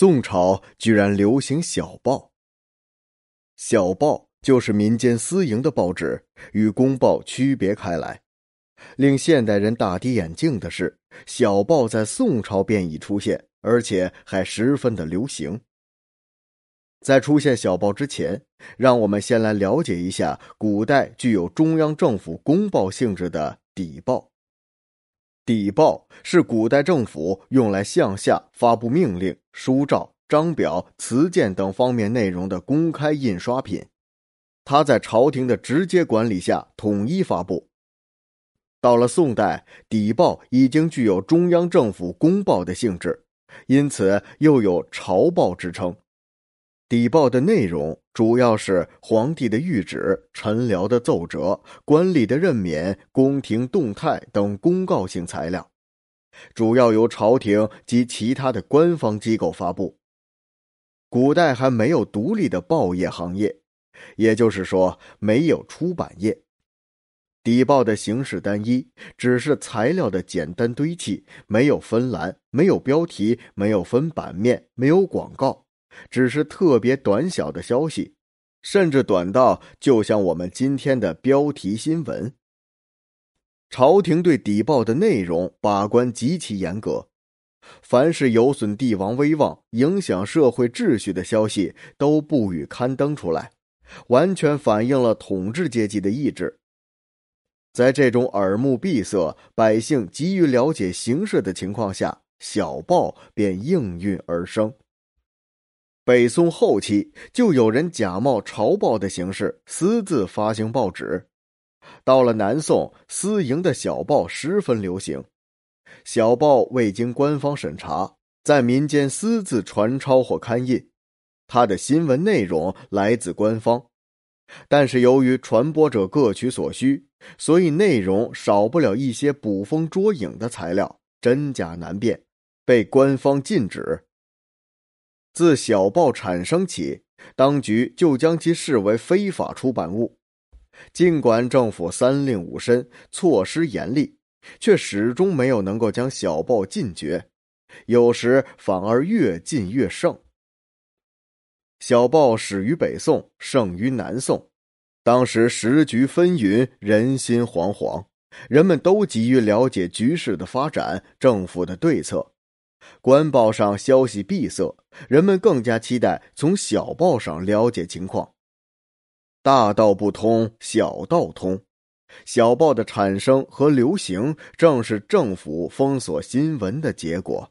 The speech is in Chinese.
宋朝居然流行小报。小报就是民间私营的报纸，与公报区别开来。令现代人大跌眼镜的是，小报在宋朝便已出现，而且还十分的流行。在出现小报之前，让我们先来了解一下古代具有中央政府公报性质的邸报。邸报是古代政府用来向下发布命令、书诏、章表、词件等方面内容的公开印刷品，它在朝廷的直接管理下统一发布。到了宋代，邸报已经具有中央政府公报的性质，因此又有朝报之称。邸报的内容主要是皇帝的谕旨、臣僚的奏折、官吏的任免、宫廷动态等公告性材料，主要由朝廷及其他的官方机构发布。古代还没有独立的报业行业，也就是说没有出版业。邸报的形式单一，只是材料的简单堆砌，没有分栏，没有标题，没有分版面，没有广告。只是特别短小的消息，甚至短到就像我们今天的标题新闻。朝廷对邸报的内容把关极其严格，凡是有损帝王威望、影响社会秩序的消息都不予刊登出来，完全反映了统治阶级的意志。在这种耳目闭塞、百姓急于了解形势的情况下，小报便应运而生。北宋后期，就有人假冒朝报的形式私自发行报纸。到了南宋，私营的小报十分流行。小报未经官方审查，在民间私自传抄或刊印，它的新闻内容来自官方，但是由于传播者各取所需，所以内容少不了一些捕风捉影的材料，真假难辨，被官方禁止。自小报产生起，当局就将其视为非法出版物。尽管政府三令五申，措施严厉，却始终没有能够将小报禁绝，有时反而越禁越盛。小报始于北宋，盛于南宋。当时时局纷纭，人心惶惶，人们都急于了解局势的发展，政府的对策。官报上消息闭塞，人们更加期待从小报上了解情况。大道不通，小道通。小报的产生和流行，正是政府封锁新闻的结果。